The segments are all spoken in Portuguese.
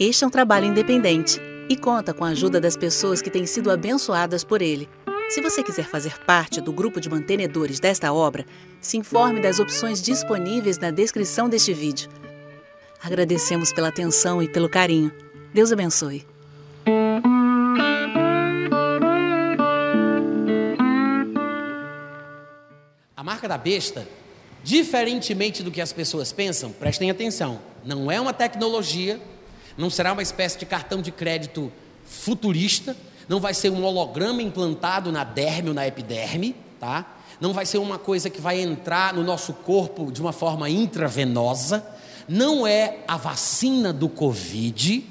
Este é um trabalho independente e conta com a ajuda das pessoas que têm sido abençoadas por ele. Se você quiser fazer parte do grupo de mantenedores desta obra, se informe das opções disponíveis na descrição deste vídeo. Agradecemos pela atenção e pelo carinho. Deus abençoe. A marca da besta, diferentemente do que as pessoas pensam, prestem atenção, não é uma tecnologia, não será uma espécie de cartão de crédito futurista, não vai ser um holograma implantado na derme ou na epiderme, tá? Não vai ser uma coisa que vai entrar no nosso corpo de uma forma intravenosa, não é a vacina do Covid,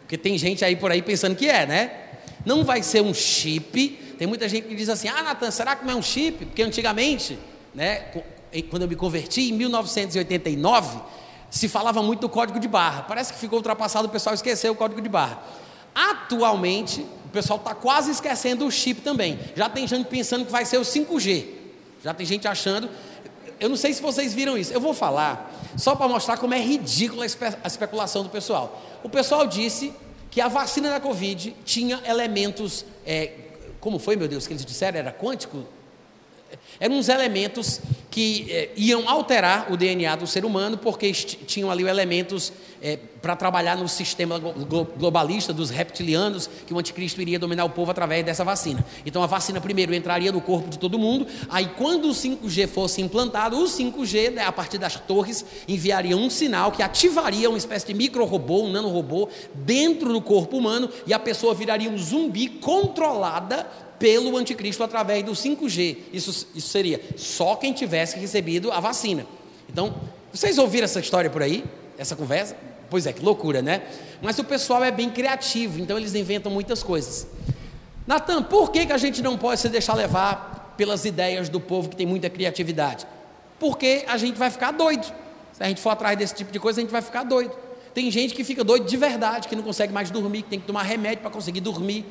porque tem gente aí por aí pensando que é, né? Não vai ser um chip. Tem muita gente que diz assim: ah, Natan, será que não é um chip? Porque antigamente, né, quando eu me converti, em 1989, se falava muito do código de barra. Parece que ficou ultrapassado, o pessoal esqueceu o código de barra. Atualmente, o pessoal está quase esquecendo o chip também. Já tem gente pensando que vai ser o 5G. Já tem gente achando. Eu não sei se vocês viram isso. Eu vou falar só para mostrar como é ridícula a, espe a especulação do pessoal. O pessoal disse que a vacina da Covid tinha elementos, é, como foi, meu Deus, que eles disseram? Era quântico? Eram uns elementos que é, iam alterar o DNA do ser humano, porque tinham ali elementos é, para trabalhar no sistema globalista dos reptilianos, que o anticristo iria dominar o povo através dessa vacina. Então a vacina primeiro entraria no corpo de todo mundo, aí quando o 5G fosse implantado, o 5G, né, a partir das torres, enviaria um sinal que ativaria uma espécie de micro-robô, um nanorobô, dentro do corpo humano, e a pessoa viraria um zumbi controlada pelo anticristo através do 5G. Isso, isso seria só quem tivesse recebido a vacina. Então, vocês ouviram essa história por aí? Essa conversa? Pois é, que loucura, né? Mas o pessoal é bem criativo, então eles inventam muitas coisas. Natan, por que, que a gente não pode se deixar levar pelas ideias do povo que tem muita criatividade? Porque a gente vai ficar doido. Se a gente for atrás desse tipo de coisa, a gente vai ficar doido. Tem gente que fica doido de verdade, que não consegue mais dormir, que tem que tomar remédio para conseguir dormir.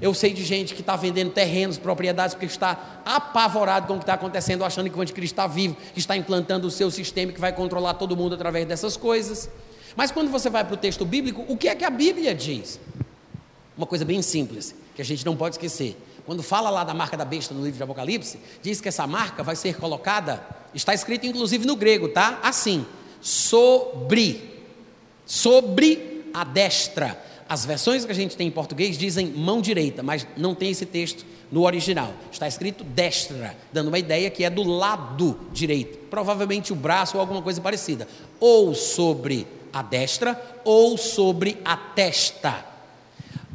Eu sei de gente que está vendendo terrenos, propriedades, porque está apavorado com o que está acontecendo, achando que o anticristo está vivo, que está implantando o seu sistema que vai controlar todo mundo através dessas coisas. Mas quando você vai para o texto bíblico, o que é que a Bíblia diz? Uma coisa bem simples, que a gente não pode esquecer. Quando fala lá da marca da besta no livro de Apocalipse, diz que essa marca vai ser colocada, está escrito inclusive no grego, tá? Assim, sobre, sobre a destra as versões que a gente tem em português dizem mão direita, mas não tem esse texto no original. Está escrito destra, dando uma ideia que é do lado direito, provavelmente o braço ou alguma coisa parecida, ou sobre a destra ou sobre a testa.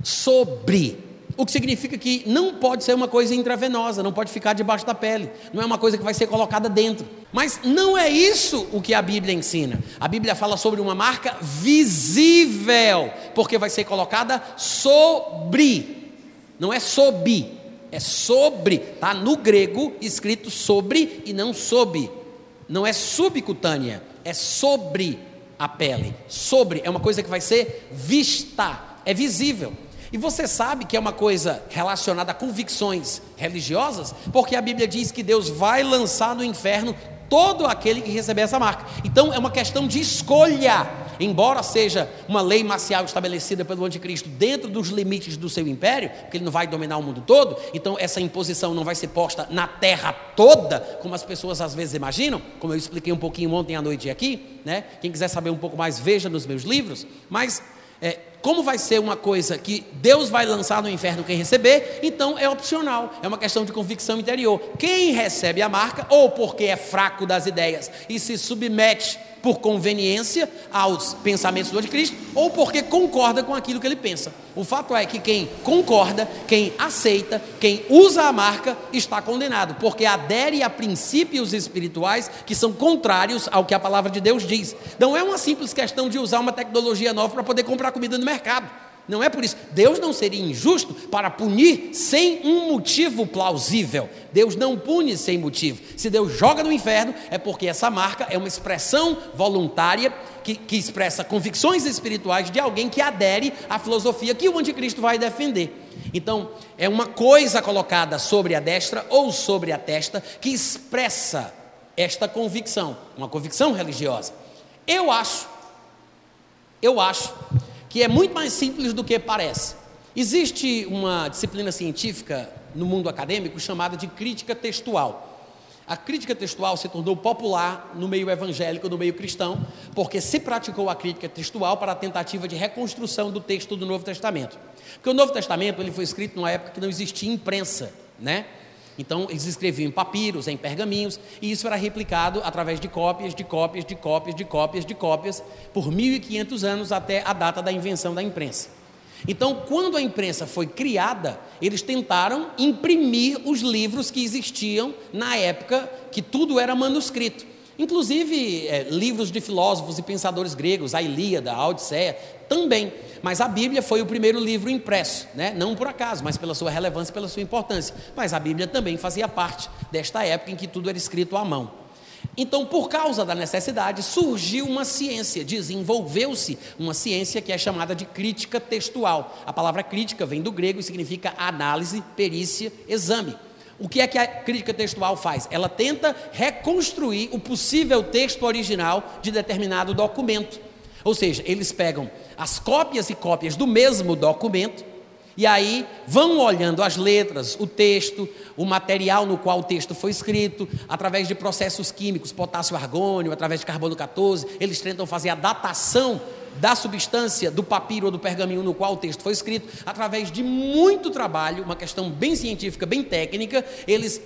Sobre o que significa que não pode ser uma coisa intravenosa, não pode ficar debaixo da pele, não é uma coisa que vai ser colocada dentro. Mas não é isso o que a Bíblia ensina. A Bíblia fala sobre uma marca visível, porque vai ser colocada sobre, não é sob, é sobre, tá no grego escrito sobre e não sob. Não é subcutânea, é sobre a pele. Sobre é uma coisa que vai ser vista, é visível. E você sabe que é uma coisa relacionada a convicções religiosas, porque a Bíblia diz que Deus vai lançar no inferno todo aquele que receber essa marca. Então é uma questão de escolha. Embora seja uma lei marcial estabelecida pelo anticristo dentro dos limites do seu império, porque ele não vai dominar o mundo todo, então essa imposição não vai ser posta na terra toda, como as pessoas às vezes imaginam, como eu expliquei um pouquinho ontem à noite aqui, né? Quem quiser saber um pouco mais, veja nos meus livros, mas é, como vai ser uma coisa que Deus vai lançar no inferno quem receber, então é opcional, é uma questão de convicção interior. Quem recebe a marca, ou porque é fraco das ideias e se submete por conveniência aos pensamentos do anticristo, ou porque concorda com aquilo que ele pensa. O fato é que quem concorda, quem aceita, quem usa a marca, está condenado, porque adere a princípios espirituais que são contrários ao que a palavra de Deus diz. Não é uma simples questão de usar uma tecnologia nova para poder comprar comida no mercado. Não é por isso. Deus não seria injusto para punir sem um motivo plausível. Deus não pune sem motivo. Se Deus joga no inferno, é porque essa marca é uma expressão voluntária que, que expressa convicções espirituais de alguém que adere à filosofia que o anticristo vai defender. Então, é uma coisa colocada sobre a destra ou sobre a testa que expressa esta convicção, uma convicção religiosa. Eu acho Eu acho que é muito mais simples do que parece. Existe uma disciplina científica no mundo acadêmico chamada de crítica textual. A crítica textual se tornou popular no meio evangélico, no meio cristão, porque se praticou a crítica textual para a tentativa de reconstrução do texto do Novo Testamento. Porque o Novo Testamento ele foi escrito numa época que não existia imprensa, né? Então, eles escreviam em papiros, em pergaminhos, e isso era replicado através de cópias, de cópias, de cópias, de cópias, de cópias, por 1.500 anos até a data da invenção da imprensa. Então, quando a imprensa foi criada, eles tentaram imprimir os livros que existiam na época que tudo era manuscrito. Inclusive, é, livros de filósofos e pensadores gregos, a Ilíada, a Odisseia, também. Mas a Bíblia foi o primeiro livro impresso, né? não por acaso, mas pela sua relevância, pela sua importância. Mas a Bíblia também fazia parte desta época em que tudo era escrito à mão. Então, por causa da necessidade, surgiu uma ciência, desenvolveu-se uma ciência que é chamada de crítica textual. A palavra crítica vem do grego e significa análise, perícia, exame. O que é que a crítica textual faz? Ela tenta reconstruir o possível texto original de determinado documento. Ou seja, eles pegam as cópias e cópias do mesmo documento e aí vão olhando as letras, o texto, o material no qual o texto foi escrito, através de processos químicos, potássio argônio, através de carbono 14, eles tentam fazer a datação da substância do papiro ou do pergaminho no qual o texto foi escrito, através de muito trabalho, uma questão bem científica, bem técnica, eles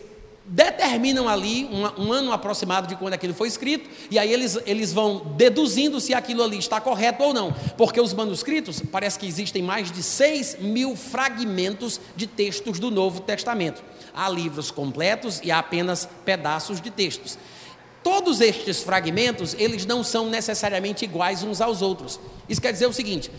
determinam ali um, um, ano aproximado de quando aquilo foi escrito, e aí eles, eles vão deduzindo se aquilo ali está correto ou não, porque os manuscritos, parece que existem mais de 6 mil fragmentos de textos do Novo Testamento. Há livros completos e há apenas pedaços de textos. Todos estes fragmentos, eles não são necessariamente iguais uns aos outros. Isso quer dizer o seguinte: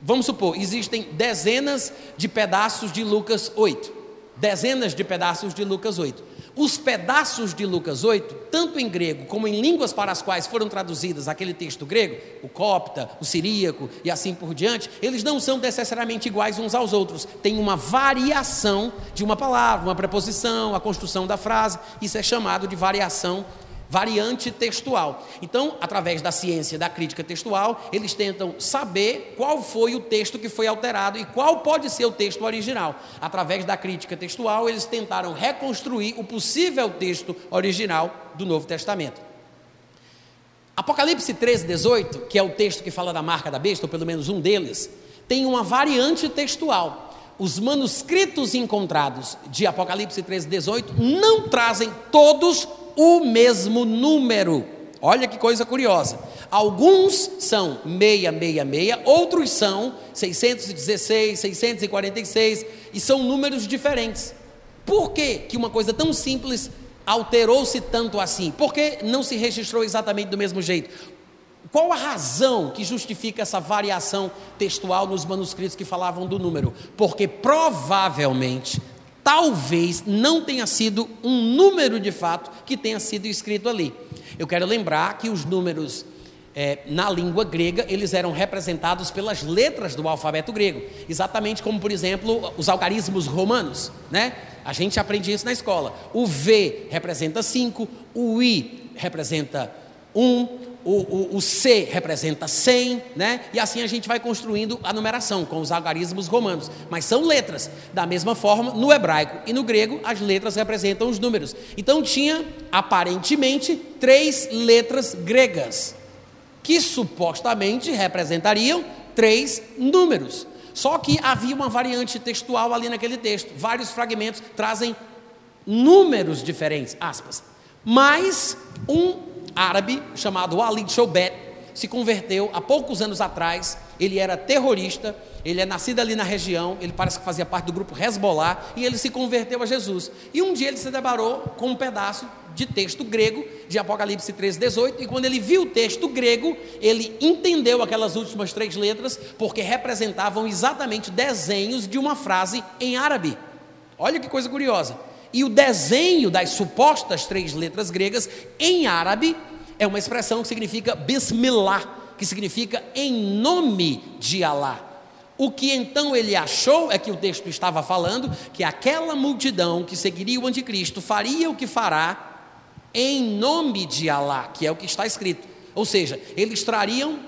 vamos supor, existem dezenas de pedaços de Lucas 8. Dezenas de pedaços de Lucas 8. Os pedaços de Lucas 8, tanto em grego como em línguas para as quais foram traduzidas aquele texto grego, o copta, o siríaco e assim por diante, eles não são necessariamente iguais uns aos outros. Tem uma variação de uma palavra, uma preposição, a construção da frase. Isso é chamado de variação variante textual. Então, através da ciência da crítica textual, eles tentam saber qual foi o texto que foi alterado e qual pode ser o texto original. Através da crítica textual, eles tentaram reconstruir o possível texto original do Novo Testamento. Apocalipse 13, 18, que é o texto que fala da marca da besta, ou pelo menos um deles, tem uma variante textual os manuscritos encontrados de Apocalipse 13, 18 não trazem todos o mesmo número. Olha que coisa curiosa. Alguns são 666, outros são 616, 646 e são números diferentes. Por que, que uma coisa tão simples alterou-se tanto assim? Por que não se registrou exatamente do mesmo jeito? Qual a razão que justifica essa variação textual nos manuscritos que falavam do número? Porque provavelmente talvez não tenha sido um número de fato que tenha sido escrito ali. Eu quero lembrar que os números é, na língua grega eles eram representados pelas letras do alfabeto grego, exatamente como, por exemplo, os algarismos romanos, né? A gente aprende isso na escola. O V representa 5, o I representa 1, um, o, o, o, C representa 100, né? E assim a gente vai construindo a numeração com os algarismos romanos. Mas são letras. Da mesma forma, no hebraico e no grego, as letras representam os números. Então tinha, aparentemente, três letras gregas, que supostamente representariam três números. Só que havia uma variante textual ali naquele texto. Vários fragmentos trazem números diferentes, aspas. Mas um árabe chamado Ali Choubet se converteu há poucos anos atrás. Ele era terrorista, ele é nascido ali na região, ele parece que fazia parte do grupo Hezbollah e ele se converteu a Jesus. E um dia ele se deparou com um pedaço de texto grego de Apocalipse 13, 18, e quando ele viu o texto grego, ele entendeu aquelas últimas três letras, porque representavam exatamente desenhos de uma frase em árabe. Olha que coisa curiosa. E o desenho das supostas três letras gregas em árabe é uma expressão que significa Bismillah, que significa em nome de Alá. O que então ele achou é que o texto estava falando que aquela multidão que seguiria o anticristo faria o que fará em nome de Alá, que é o que está escrito. Ou seja, eles trariam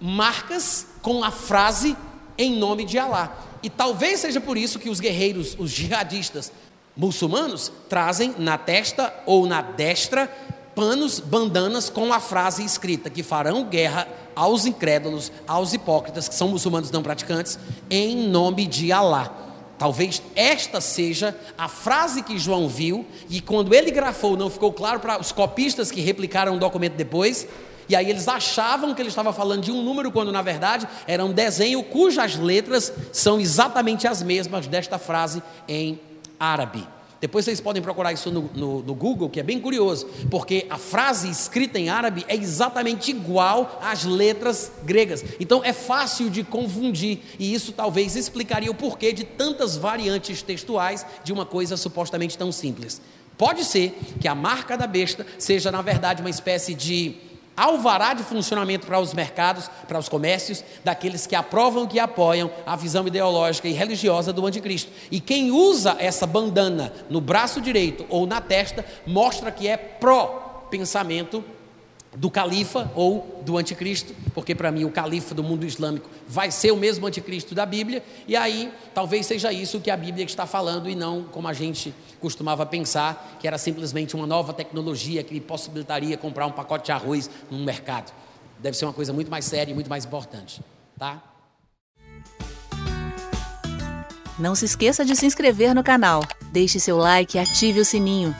marcas com a frase em nome de Alá. E talvez seja por isso que os guerreiros, os jihadistas muçulmanos, trazem na testa ou na destra panos, bandanas com a frase escrita que farão guerra aos incrédulos, aos hipócritas, que são muçulmanos não praticantes, em nome de Alá. Talvez esta seja a frase que João viu, e quando ele grafou, não ficou claro para os copistas que replicaram o documento depois, e aí eles achavam que ele estava falando de um número, quando na verdade era um desenho cujas letras são exatamente as mesmas desta frase em árabe. Depois vocês podem procurar isso no, no, no, Google, que é bem curioso, porque a frase escrita em árabe é exatamente igual às letras gregas. Então é fácil de confundir, e isso talvez explicaria o porquê de tantas variantes textuais de uma coisa supostamente tão simples. Pode ser que a marca da besta seja, na verdade, uma espécie de alvará de funcionamento para os mercados, para os comércios, daqueles que aprovam e apoiam a visão ideológica e religiosa do anticristo. E quem usa essa bandana no braço direito ou na testa mostra que é pró-pensamento do califa ou do anticristo, porque para mim o califa do mundo islâmico vai ser o mesmo anticristo da Bíblia, e aí talvez seja isso que a Bíblia está falando e não como a gente costumava pensar, que era simplesmente uma nova tecnologia que possibilitaria comprar um pacote de arroz no mercado. Deve ser uma coisa muito mais séria e muito mais importante, tá? Não se esqueça de se inscrever no canal, deixe seu like e ative o sininho.